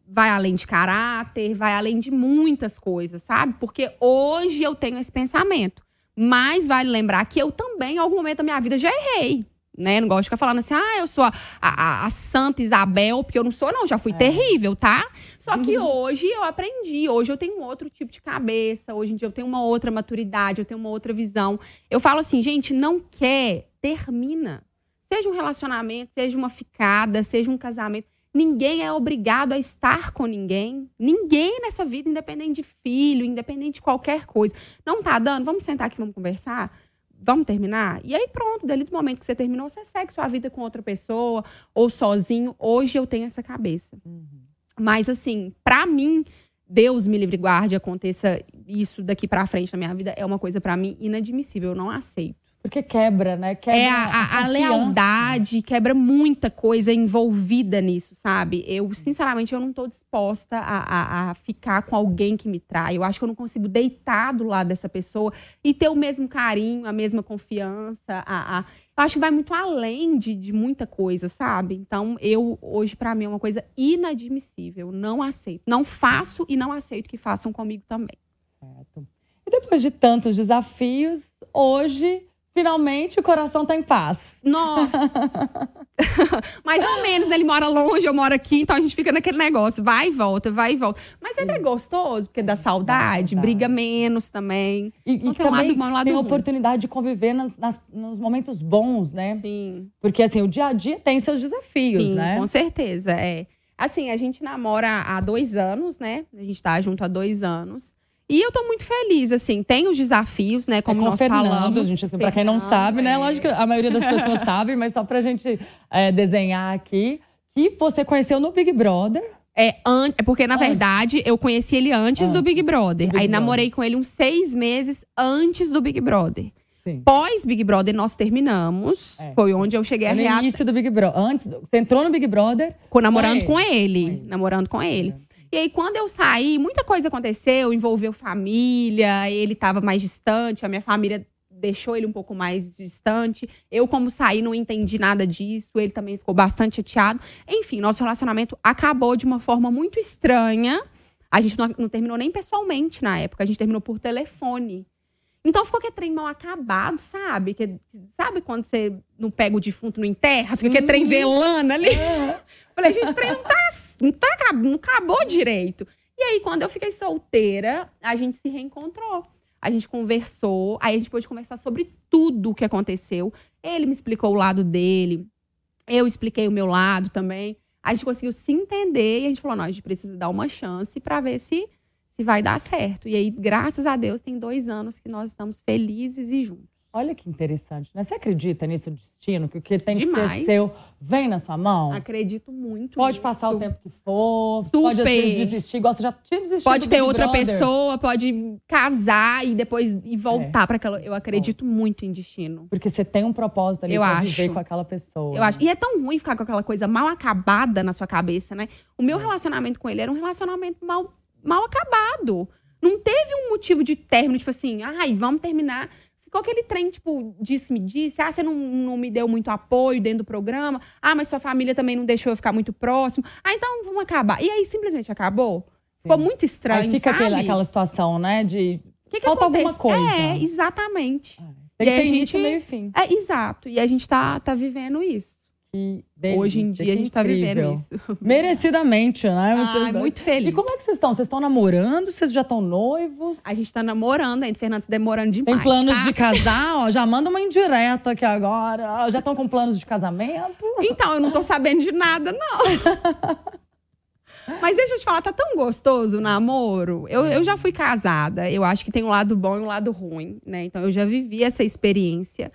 vai além de caráter, vai além de muitas coisas, sabe? Porque hoje eu tenho esse pensamento. Mas vale lembrar que eu também, em algum momento da minha vida, já errei né? Não gosto de ficar falando assim, ah, eu sou a, a, a Santa Isabel, porque eu não sou, não, já fui é. terrível, tá? Só que uhum. hoje eu aprendi, hoje eu tenho um outro tipo de cabeça, hoje em dia eu tenho uma outra maturidade, eu tenho uma outra visão. Eu falo assim, gente, não quer, termina. Seja um relacionamento, seja uma ficada, seja um casamento. Ninguém é obrigado a estar com ninguém. Ninguém nessa vida, independente de filho, independente de qualquer coisa. Não tá dando? Vamos sentar aqui, vamos conversar? Vamos terminar? E aí pronto, dali do momento que você terminou, você segue sua vida com outra pessoa ou sozinho. Hoje eu tenho essa cabeça. Uhum. Mas assim, para mim, Deus me livre e guarde aconteça isso daqui para frente na minha vida é uma coisa para mim inadmissível, eu não aceito. Porque quebra, né? Quebra é a, a, a, lealdade, quebra muita coisa envolvida nisso, sabe? Eu, sinceramente, eu não tô disposta a, a, a, ficar com alguém que me trai. Eu acho que eu não consigo deitar do lado dessa pessoa e ter o mesmo carinho, a mesma confiança. A, a... Eu acho que vai muito além de, de muita coisa, sabe? Então, eu, hoje, para mim, é uma coisa inadmissível. Não aceito. Não faço e não aceito que façam comigo também. Certo. E depois de tantos desafios, hoje Finalmente o coração tá em paz. Nossa! Mais ou menos, né? Ele mora longe, eu moro aqui, então a gente fica naquele negócio. Vai e volta, vai e volta. Mas é até gostoso, porque dá saudade, dá briga menos também. E, então, e tem também um lado, um lado tem a oportunidade de conviver nas, nas, nos momentos bons, né? Sim. Porque assim, o dia a dia tem seus desafios, Sim, né? Com certeza, é. Assim, a gente namora há dois anos, né? A gente tá junto há dois anos. E eu tô muito feliz, assim, tem os desafios, né? Como é nós Fernando, falamos. Gente, assim, pra quem não sabe, né? é. Lógico que a maioria das pessoas sabe, mas só pra gente é, desenhar aqui. Que você conheceu no Big Brother. É, an... é porque, na antes. verdade, eu conheci ele antes, antes do Big Brother. Big Aí Brother. namorei com ele uns seis meses antes do Big Brother. Sim. Pós Big Brother, nós terminamos. É. Foi onde eu cheguei a reatar. No início do Big Brother. Antes, você entrou no Big Brother? Com, namorando com ele. Com ele. Namorando com ele. É. E aí, quando eu saí, muita coisa aconteceu, envolveu família, ele estava mais distante, a minha família deixou ele um pouco mais distante. Eu, como saí, não entendi nada disso. Ele também ficou bastante chateado. Enfim, nosso relacionamento acabou de uma forma muito estranha. A gente não, não terminou nem pessoalmente na época, a gente terminou por telefone. Então ficou que trem mal acabado, sabe? Que, sabe quando você não pega o defunto, no enterra? Fica que trem uhum. velando ali. Falei, gente, esse trem não tá, não tá, não acabou direito. E aí, quando eu fiquei solteira, a gente se reencontrou. A gente conversou, aí a gente pôde conversar sobre tudo o que aconteceu. Ele me explicou o lado dele, eu expliquei o meu lado também. A gente conseguiu se entender e a gente falou: não, a gente precisa dar uma chance para ver se se vai dar certo. E aí, graças a Deus, tem dois anos que nós estamos felizes e juntos. Olha que interessante, né? Você acredita nisso, destino? Que o que tem Demais. que ser seu vem na sua mão? Acredito muito. Pode nisso. passar o tempo que for. Super. Pode desistir, igual você já tinha desistido. Pode ter outra Brother. pessoa, pode casar e depois e voltar é. para aquela. Eu acredito Bom. muito em destino. Porque você tem um propósito ali eu pra acho. viver com aquela pessoa. Eu acho. E é tão ruim ficar com aquela coisa mal acabada na sua cabeça, né? O meu é. relacionamento com ele era um relacionamento mal, mal acabado. Não teve um motivo de término, tipo assim, ai, vamos terminar. Ficou aquele trem, tipo, disse-me disse. Ah, você não, não me deu muito apoio dentro do programa. Ah, mas sua família também não deixou eu ficar muito próximo. Ah, então vamos acabar. E aí simplesmente acabou. Ficou muito estranho. Aí fica aquela, aquela situação, né? De. Que que Falta acontece? alguma coisa. É, exatamente. É. Tem que ter início, meio e fim. É, exato. E a gente tá, tá vivendo isso. Que delícia, Hoje em dia a gente tá vivendo isso. Merecidamente, né? Ah, muito feliz. E como é que vocês estão? Vocês estão namorando? Vocês já estão noivos? A gente tá namorando, ainda Fernandes demorando demais. Tem planos tá? de casar? Ó, já manda uma indireta aqui agora. Já estão com planos de casamento? Então, eu não tô sabendo de nada, não. Mas deixa eu te falar, tá tão gostoso o namoro. Eu, eu já fui casada. Eu acho que tem um lado bom e um lado ruim, né? Então eu já vivi essa experiência.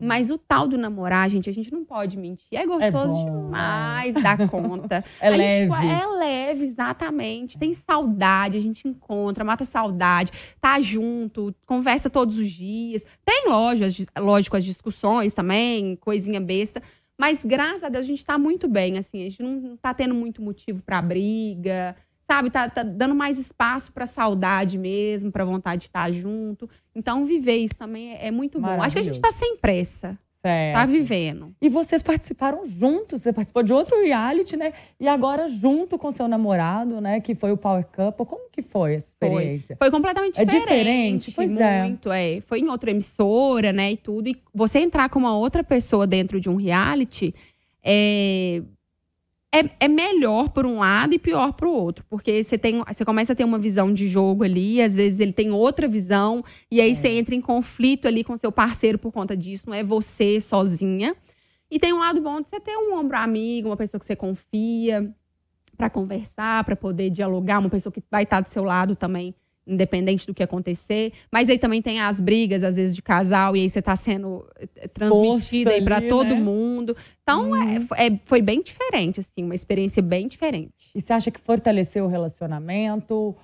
Mas o tal do namorar, gente, a gente não pode mentir. É gostoso É demais dar conta. É A gente- leve. é leve, exatamente. Tem saudade, a gente encontra, mata saudade, tá junto, conversa todos os dias. Tem, lógico, lógico, as discussões também, coisinha besta. Mas graças a Deus a gente tá muito bem, assim. A gente não tá tendo muito motivo pra briga, sabe? Tá, tá dando mais espaço pra saudade mesmo, pra vontade de estar junto. Então, viver isso também é, é muito bom. Acho que a gente tá sem pressa, Certo. tá vivendo. E vocês participaram juntos. Você participou de outro reality, né? E agora junto com seu namorado, né? Que foi o Power Couple. Como que foi essa experiência? Foi completamente É diferente. diferente? Pois é. muito, é. Foi em outra emissora, né, e tudo. E você entrar com uma outra pessoa dentro de um reality é, é, é melhor por um lado e pior pro outro. Porque você, tem, você começa a ter uma visão de jogo ali, às vezes ele tem outra visão, e aí você entra em conflito ali com seu parceiro por conta disso, não é você sozinha. E tem um lado bom de você ter um ombro amigo, uma pessoa que você confia para conversar, para poder dialogar, uma pessoa que vai estar do seu lado também, independente do que acontecer. Mas aí também tem as brigas, às vezes, de casal, e aí você tá sendo eh, transmitida aí para ali, todo né? mundo. Então, é, fo- é- foi bem diferente, assim, uma experiência bem diferente. E você acha que fortaleceu o relacionamento?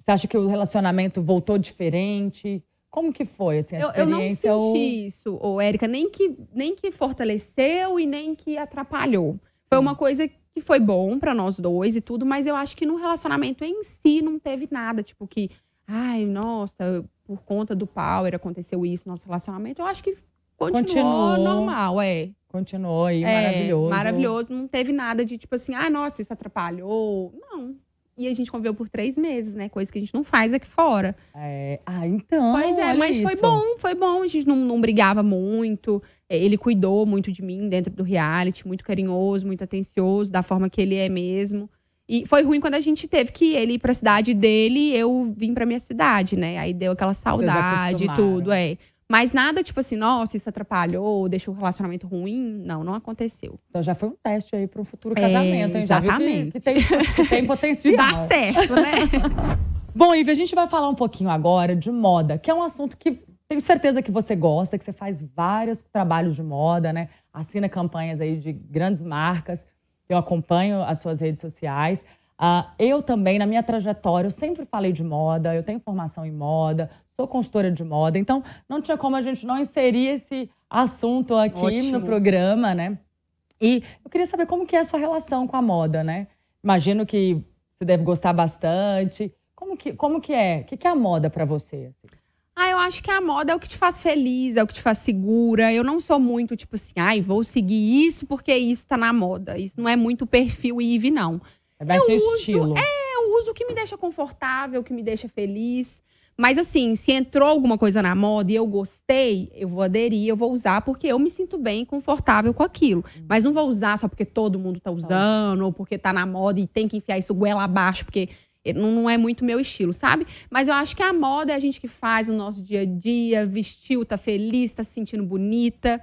Você acha que o relacionamento voltou diferente? Como que foi, assim, a Eu, eu não experiência? senti ou- isso, ô, Érica, nem que, nem que fortaleceu e nem que atrapalhou. Foi uma coisa que foi bom pra nós dois e tudo, mas eu acho que no relacionamento em si não teve nada, tipo que, ai, nossa, por conta do power aconteceu isso no nosso relacionamento. Eu acho que continuou, Continuou. normal, é. Continuou aí, É, maravilhoso. Maravilhoso. Não teve nada de tipo assim, ah, nossa, isso atrapalhou. Não. E a gente conviveu por três meses, né? Coisa que a gente não faz aqui fora. É, Ah, então. Pois é, mas foi isso. bom, foi bom. A gente não, não brigava muito. É, Ele cuidou muito de mim dentro do reality, muito carinhoso, muito atencioso, da forma que ele é mesmo. E foi ruim quando a gente teve que ele ir pra cidade dele e eu vim pra minha cidade, né? Aí deu aquela saudade e tudo, é. Mas nada tipo assim, nossa, isso atrapalhou, deixou o relacionamento ruim. Não, não aconteceu. Então já foi um teste aí para um futuro É, casamento, hein? Já viu que- exatamente. Que, tem, que tem Se potencial. dá certo, né? Bom, Ivy, a gente vai falar um pouquinho agora de moda, que é um assunto que tenho certeza que você gosta, que você faz vários trabalhos de moda, né? Assina campanhas aí de grandes marcas. Eu acompanho as suas redes sociais. Ah, eu também, na minha trajetória, eu sempre falei de moda, eu tenho formação em moda, sou consultora de moda, então não tinha como a gente não inserir esse assunto aqui Ótimo. no programa, né? E eu queria saber como que é a sua relação com a moda, né? Imagino que você deve gostar bastante. Como que, como que é? O que, que é a moda pra você? assim? Ah, eu acho que a moda é o que te faz feliz, é o que te faz segura. Eu não sou muito, tipo assim, ai, vou seguir isso porque isso tá na moda. Isso não é muito perfil Eve, não. É mais seu uso- estilo. Eu uso o que me deixa confortável, o que me deixa feliz. Mas assim, se entrou alguma coisa na moda e eu gostei, eu vou aderir, eu vou usar porque eu me sinto bem e confortável com aquilo. Mas não vou usar só porque todo mundo tá usando, ou porque tá na moda e tem que enfiar isso goela abaixo, porque não, é muito meu estilo, sabe? Mas eu acho que a moda é a gente que faz no nosso dia a dia, vestiu, tá feliz, tá se sentindo bonita.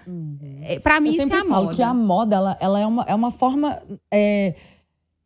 É, pra mim, Eu isso sempre é a falo moda. que a moda ela, ela é, uma, é uma forma é,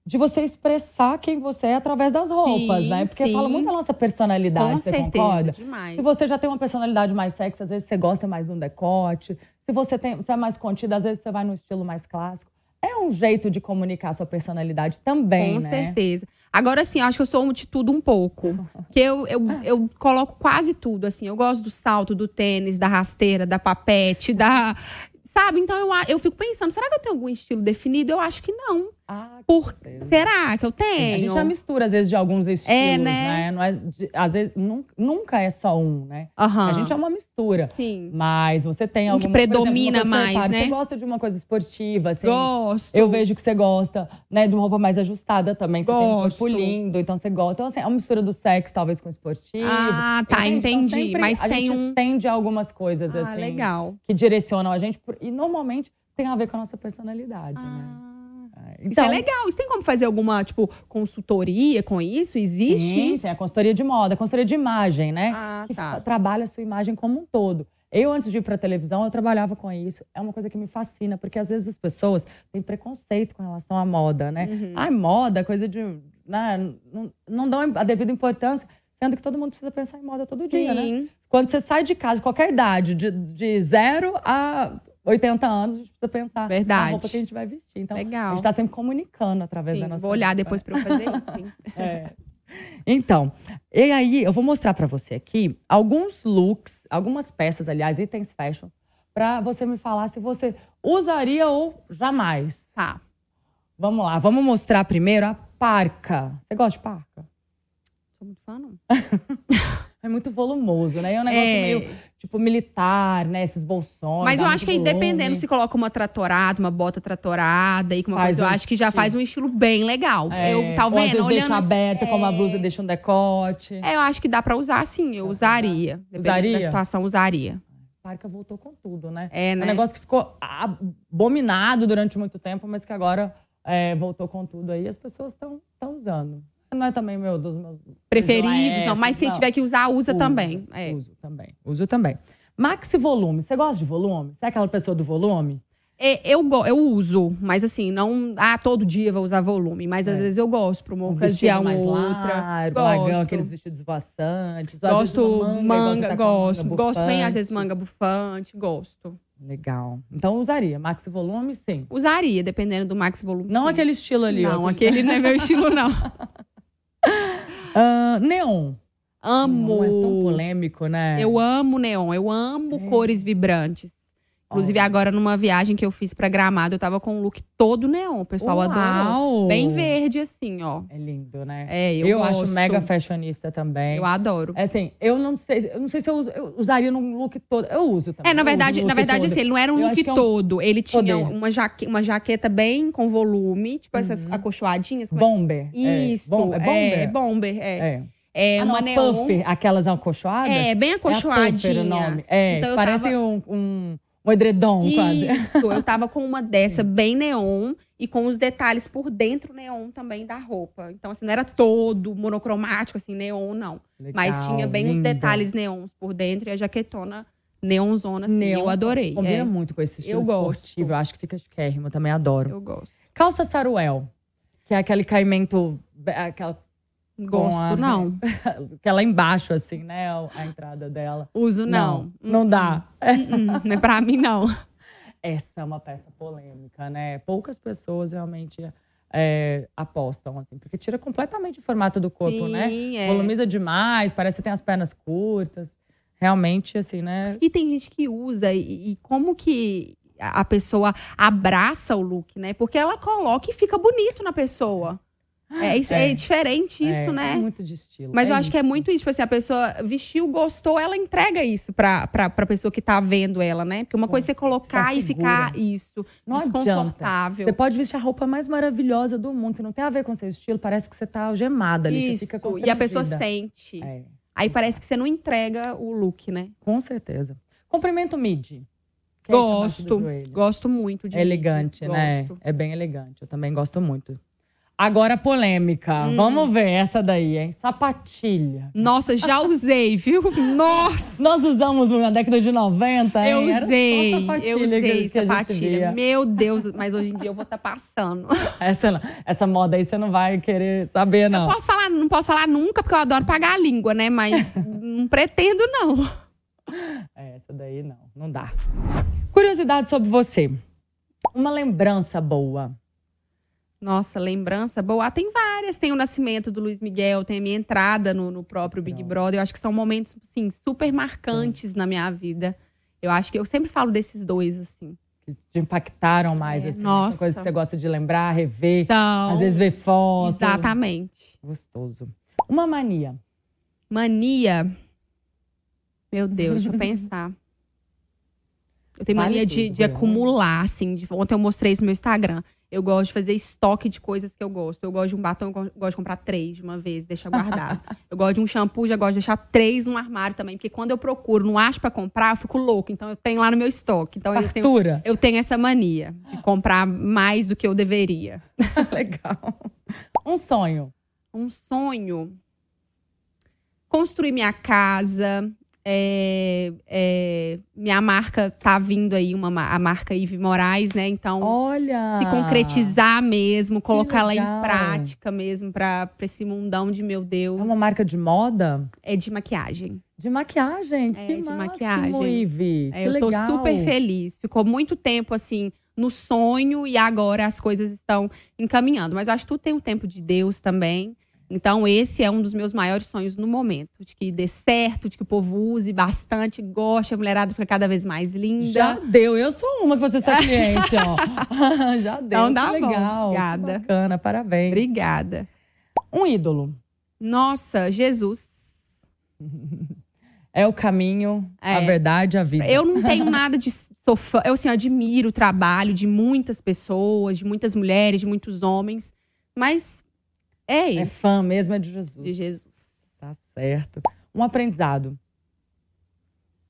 de você expressar quem você é através das roupas, Sim, né? Porque sim. fala muito da nossa personalidade, Com você certeza, concorda? demais. Se você já tem uma personalidade mais sexy, às vezes você gosta mais de um decote. Se você, tem, você é mais contida, às vezes você vai num estilo mais clássico. É um jeito de comunicar a sua personalidade também, Com né? certeza. Agora, assim, eu acho que eu sou um de tudo um pouco. Que eu, eu, eu coloco quase tudo, assim. Eu gosto do salto, do tênis, da rasteira, da papete, da. Sabe? Então eu, eu fico pensando, será que eu tenho algum estilo definido? Eu acho que não. Ah, Por... Será que eu A tenho? gente já mistura, às vezes, de alguns estilos, né? Não é, de- às vezes, nun- nunca é só um, né? Aham. A gente é uma mistura. Sim. Mas você tem Um que alguma exemplo, uma predomina que eu mais, né? Você gosta de uma coisa esportiva, assim. Gosto. Eu vejo que você gosta, né, de uma roupa mais ajustada também. Você tem um Gosto. corpo lindo, então você gosta. Então, assim, é uma mistura do sexo, talvez, com esportivo. Ah, tá? Então, entendi. sempre Mas a tem gente um- tende a algumas coisas, Ah, assim, legal. que direcionam a gente. por- E, normalmente, tem a ver com a nossa personalidade, né? É, Isso é legal. Isso tem como fazer alguma, tipo, consultoria com isso? Existe Sim, isso? tem a consultoria de moda, a consultoria de imagem, né? Ah, que tá. trabalha a sua imagem como um todo. Eu, antes de ir para televisão, eu trabalhava com isso. É uma coisa que me fascina, porque às vezes as pessoas têm preconceito com relação à moda, né? Uhum. Ai, moda, coisa de. né? Não, não dão a devida importância, sendo que todo mundo precisa pensar em moda todo dia, né? Sim. Quando você sai de casa, qualquer idade, de, de zero a 80 anos, a gente precisa pensar Verdade. na roupa que a gente vai vestir. Então, a Legal. gente está sempre comunicando através Sim, da nossa Vou olhar roupa, depois né? pra eu fazer isso. É. Então, e aí eu vou mostrar pra você aqui alguns looks, algumas peças, aliás, itens fashion, pra você me falar se você usaria ou jamais. Tá. Vamos lá, vamos mostrar primeiro a parca. Você gosta de parca? Sou muito fã, não. É muito volumoso, né? É um negócio É. meio tipo militar, né? Esses bolsões. Mas eu acho que aí, volume. dependendo se coloca uma tratorada, uma bota tratorada e com uma Faz coisa, eu um acho que já faz um estilo bem legal. É, Eu, tá ou às vendo? vezes deixa Olhando assim- aberta, como a é. blusa deixa um decote. É, eu acho que dá pra usar sim, eu usaria. Dependendo Usaria? da situação, usaria. Parca voltou com tudo, né? É, É né? um negócio que ficou abominado durante muito tempo, mas que agora é, voltou com tudo aí. As pessoas estão usando. Não é também meu dos meus Preferidos, não. Mas se não. tiver que usar, usa Uso, também. É. Uso também. Uso também. Maxi volume. Você gosta de volume? Você é aquela pessoa do volume? É, eu, eu uso, mas assim, não. Ah, todo dia vou usar volume. Mas às É. vezes eu gosto pra uma Um ocasião mais ou outra. largo, largão, aqueles vestidos voaçantes. às Gosto manga, você tá gosto. manga gosto bem, às vezes, manga bufante, gosto. Legal. Então usaria. Maxi volume, sim. Usaria, dependendo do max volume. Não sim. aquele estilo ali. Não, aquele não é meu estilo, não. Ah, neon. Amo. Neon é tão polêmico, né? Eu amo neon, eu amo É. cores vibrantes. Inclusive, agora, numa viagem que eu fiz pra Gramado, eu tava com um look todo neon. O pessoal adorou. Uau! Bem verde, assim, ó. É lindo, né? É, eu, acho gosto. mega fashionista também. Eu adoro. É assim, eu não sei, eu não sei se eu, uso- eu usaria num look todo. Eu uso também. É, na eu verdade, na verdade todo. assim, ele não era um Eu look acho é um todo. Ele tinha poder. uma, jaque, uma jaqueta bem com volume, tipo essas acolchoadinhas. como é- Bomber. Isso, É, Bom- é bomber? é bomber, é. É. É Ah, uma não, neon. puffer, aquelas acolchoadas? É, bem É a puffer acolchoadinha. o nome. É, Então eu parece tava- um, um, um edredom quase. Isso, eu tava com uma dessa bem neon e com os detalhes por dentro neon também da roupa. Então, assim, não era todo monocromático, assim, neon, não. Mas Legal, tinha bem os linda. detalhes neons por dentro e a jaquetona neonzona, assim. Neon eu adorei. Combina é. muito com esse estilo Eu gosto. esportivo. Eu acho que fica chiquérrimo, também adoro. Eu gosto. Calça saruel, que é aquele caimento, aquela, Gosto, a- não. aquela embaixo, assim, né? A entrada dela. Uso, não. Não, dá. Uh-uh, Não é pra mim, não. Essa é uma peça polêmica, né? Poucas pessoas realmente é, apostam, assim, porque tira completamente o formato do corpo, né? Sim, é. Volumiza demais, parece que tem as pernas curtas. Realmente, assim, né? E tem gente que usa, e, e como que a pessoa abraça o look, né? Porque ela coloca e fica bonito na pessoa. É, isso, é. É. diferente isso, é, né? É muito de estilo. Mas é eu acho que é muito isso. Tipo assim, a pessoa vestiu, gostou, ela entrega isso pra, pra, pra pessoa que tá vendo ela, né? Porque uma Pô, coisa é você colocar ficar e ficar isso, Não adianta. desconfortável. Você pode vestir a roupa mais maravilhosa do mundo. Se não tem a ver com seu estilo, parece que você tá algemada ali. Você Isso. fica e a pessoa sente. É, Aí parece que você não entrega o look, né? com certeza. Comprimento midi. que é Gosto. Gosto muito de É elegante, midi. né? Gosto. É bem elegante. Eu também gosto muito. Agora, polêmica. Hum. Vamos ver essa daí, hein? Sapatilha. Nossa, já usei, viu? Nossa! Nós usamos na década de 90, hein? Eu usei, eu usei sapatilha. Meu Deus, mas hoje em dia eu vou estar passando. Essa, não- essa moda aí você não vai querer saber, não. Eu posso falar, não posso falar nunca, porque eu adoro pagar a língua, né? Mas não pretendo, não. É, essa daí não, não dá. Curiosidade sobre você. Uma lembrança boa. Nossa, lembrança boa. Ah, tem várias. Tem o nascimento do Luiz Miguel, tem a minha entrada no, no próprio Big Legal. Brother. Eu acho que são momentos, assim, super marcantes na minha vida. Eu acho que eu sempre falo desses dois, assim. Que te impactaram mais, É, assim. nossa. São coisas que você gosta de lembrar, rever. São. Às vezes ver foto. Exatamente. Gostoso. Uma mania. Mania. Meu Deus, deixa eu pensar. Eu tenho mania de, de acumular, assim. de- ontem eu mostrei isso no meu Instagram. Eu gosto de fazer estoque de coisas que eu gosto. Eu gosto de um batom, eu gosto de comprar três de uma vez, deixar guardado. eu gosto de um shampoo, já gosto de deixar três no armário também. Porque quando eu procuro, não acho para comprar, eu fico louco. Então eu tenho lá no meu estoque. Então eu tenho, eu tenho essa mania de comprar mais do que eu deveria. Legal. Um sonho. Um sonho. Construir minha casa, é, é, minha marca tá vindo aí, uma, a marca Ive Moraes, né? Então, Olha! se concretizar mesmo, colocar ela em prática mesmo para esse mundão de meu Deus. É uma marca de moda? É de maquiagem. De maquiagem? É, que de máximo, maquiagem. Ive. É, eu tô legal. super feliz. Ficou muito tempo assim no sonho e agora as coisas estão encaminhando. Mas eu acho que tudo tem o tempo de Deus também. Então, esse é um dos meus maiores sonhos no momento. De que dê certo, de que o povo use bastante, goste, a mulherada fica cada vez mais linda. Já deu. Eu sou uma que você é sua cliente, ó. Já deu. Então dá que bom. legal. Obrigada. Bacana, parabéns. Obrigada. Um ídolo. Nossa, Jesus. É o caminho, É. a verdade, a vida. Eu não tenho nada de. Sou fã, eu, assim, admiro o trabalho de muitas pessoas, de muitas mulheres, de muitos homens. Mas é É ele, fã mesmo, é de Jesus. de Jesus. Tá certo. Um aprendizado.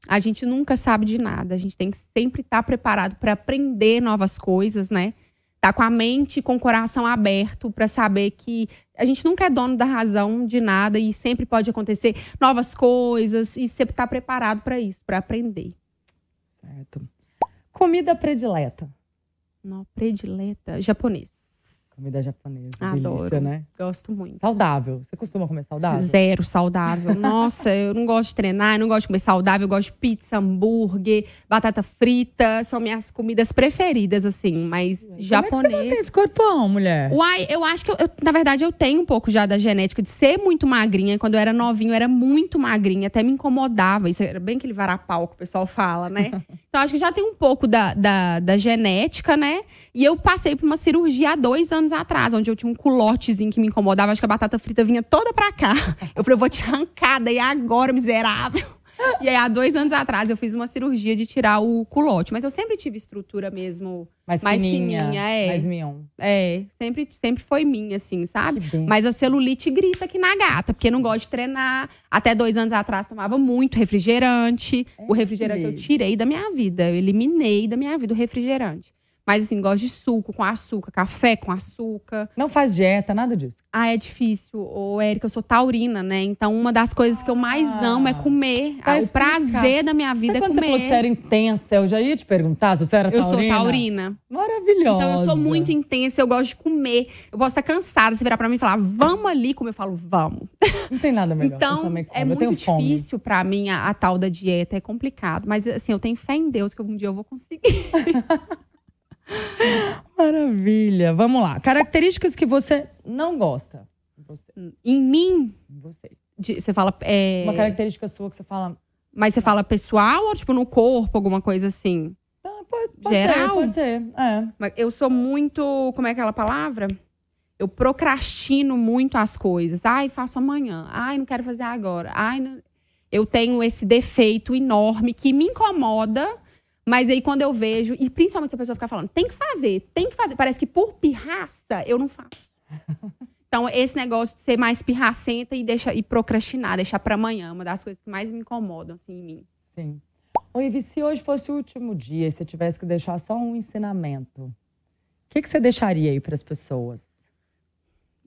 A gente nunca sabe de nada. A gente tem que sempre estar preparado para aprender novas coisas, né? Tá com a mente e com o coração aberto para saber que a gente nunca é dono da razão de nada e sempre pode acontecer novas coisas e sempre estar preparado para isso, para aprender. Certo. Comida predileta. Não, predileta, japonês. Comida japonesa. Adoro. Delícia, né? Gosto muito. Saudável. Você costuma comer saudável? Zero saudável. Nossa, eu não gosto de treinar, eu não gosto de comer saudável, eu gosto de pizza, hambúrguer, batata frita. São minhas comidas preferidas, assim, mas Como é que você japonês. mantém esse corpão, mulher? Uai, eu acho que, eu, eu- na verdade, eu tenho um pouco já da genética de ser muito magrinha. Quando eu era novinho, eu era muito magrinha, até me incomodava. Isso era bem aquele varapau que o pessoal fala, né? Então, acho que já tem um pouco da, da, da genética, né? E eu passei por uma cirurgia há dois anos atrás, onde eu tinha um culotezinho que me incomodava. Acho que a batata frita vinha toda pra cá. Eu falei, eu vou te arrancar daí agora, miserável. E aí, há dois anos atrás, eu fiz uma cirurgia de tirar o culote. Mas eu sempre tive estrutura mesmo. Mais, mais fininha, fininha, é. Mais mignon. É, sempre, sempre foi minha, assim, sabe? Mas a celulite grita aqui na gata, porque não gosto de treinar. Até dois anos atrás tomava muito refrigerante. o refrigerante eu tirei da minha vida, eu eliminei da minha vida o refrigerante. Mas assim, gosto de suco com açúcar, café com açúcar. Não faz dieta, nada disso. Ah, é difícil. Ô, Érica, eu sou taurina, né? Então, uma das coisas que eu mais Ah. amo é comer. Ah, o prazer da minha vida Sabe é quando você falou que você era comer. intensa, eu já ia te perguntar se você era Eu taurina. sou taurina. Maravilhosa. Então eu sou muito intensa, eu gosto de comer. Eu posso estar cansada, se virar pra mim e falar, vamos ali comer, eu falo, vamos. Não tem nada melhor. eu Então, é eu muito tenho fome. difícil pra mim a, a tal da dieta, é complicado. Mas assim, eu tenho fé em Deus que algum dia eu vou conseguir. Maravilha. Vamos lá. Características que você não gosta. Você. em mim, você. de- você fala. é, Uma característica sua que você fala. mas você fala pessoal ou tipo no corpo, alguma coisa assim? Ah, pode, pode Geral? ser, pode ser. É. Mas Eu sou muito. Como é aquela palavra? Eu procrastino muito as coisas. Ai, faço amanhã. Ai, não quero fazer agora. Ai, não- eu tenho esse defeito enorme que me incomoda. Mas aí quando eu vejo, e principalmente se a pessoa ficar falando, tem que fazer, tem que fazer. Parece que por pirraça eu não faço. Então, esse negócio de ser mais pirracenta e, deixar, e procrastinar, deixar pra amanhã, é uma das coisas que mais me incomodam, assim, em mim. Sim. Oi, Ivi, se hoje fosse o último dia e você tivesse que deixar só um ensinamento, o que, que você deixaria aí para as pessoas?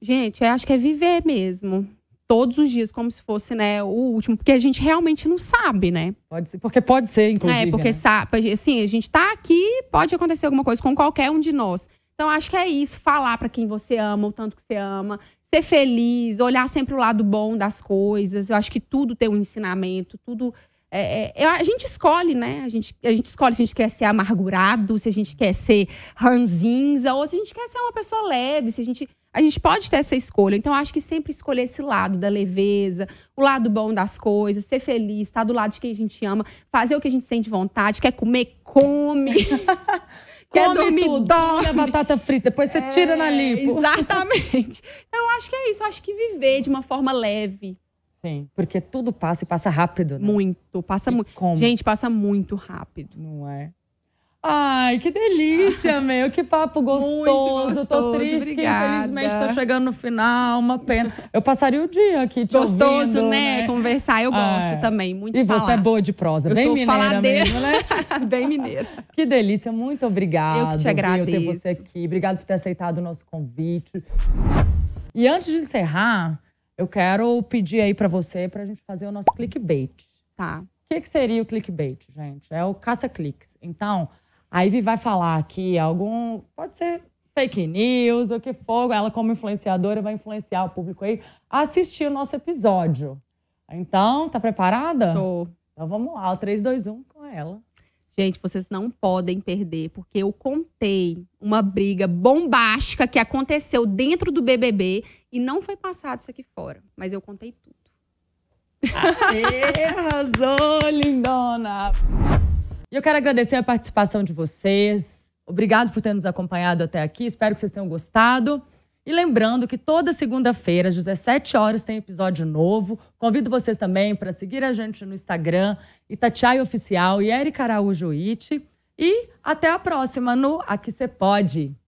Gente, eu acho que é viver mesmo. Todos os dias, como se fosse, né, o último. Porque a gente realmente não sabe, né? Pode ser, porque pode ser, inclusive. É, porque né? sabe, assim, a gente tá aqui, pode acontecer alguma coisa com qualquer um de nós. Então, acho que é isso, falar pra quem você ama, o tanto que você ama, ser feliz, olhar sempre o lado bom das coisas. Eu acho que tudo tem um ensinamento, tudo. é, é, a gente escolhe, né? A gente, a gente escolhe se a gente quer ser amargurado, se a gente quer ser ranzinza, ou se a gente quer ser uma pessoa leve, se a gente. A gente pode ter essa escolha. Então, eu acho que sempre escolher esse lado da leveza, o lado bom das coisas, ser feliz, estar do lado de quem a gente ama, fazer o que a gente sente vontade, quer comer, come. quer Come dormir, tudo, dorme. come a batata frita, depois você tira na É, lipo. Exatamente. Então, eu acho que é isso. Eu acho que viver de uma forma leve. Sim, porque tudo passa e passa rápido, né? Muito. Passa muito. Gente, passa muito rápido. Não é? Ai, que delícia, meu. Que papo gostoso. Eu tô gostoso, triste obrigada. que infelizmente tá chegando no final. Uma pena. Eu passaria o dia aqui te Gostoso, ouvindo, né? Conversar, eu gosto É. também, muito E falar. você é boa de prosa, Eu bem sou mineira faladeira. mesmo, né? Bem mineira. Que delícia, muito obrigada. Eu que te viu, ter agradeço. você aqui. Obrigado por ter aceitado o nosso convite. E antes de encerrar, eu quero pedir aí pra você pra gente fazer o nosso clickbait. Tá. O que, que seria o clickbait, gente? É o caça-cliques. Então, a Ivy vai falar aqui algum. Pode ser fake news, o que for. Ela, como influenciadora, vai influenciar o público aí a assistir o nosso episódio. Então, tá preparada? Tô. Então vamos lá, o 3, 2, 1 com ela. Gente, vocês não podem perder, porque eu contei uma briga bombástica que aconteceu dentro do BBB e não foi passado isso aqui fora. Mas eu contei tudo. Aê, arrasou, lindona! E eu quero agradecer a participação de vocês. Obrigado por ter nos acompanhado até aqui. Espero que vocês tenham gostado. E lembrando que toda segunda-feira, às 17 horas, tem episódio novo. Convido vocês também para seguir a gente no Instagram, Itatiaia Oficial e Erika Araújo It. E até a próxima no Aqui Cê Pode.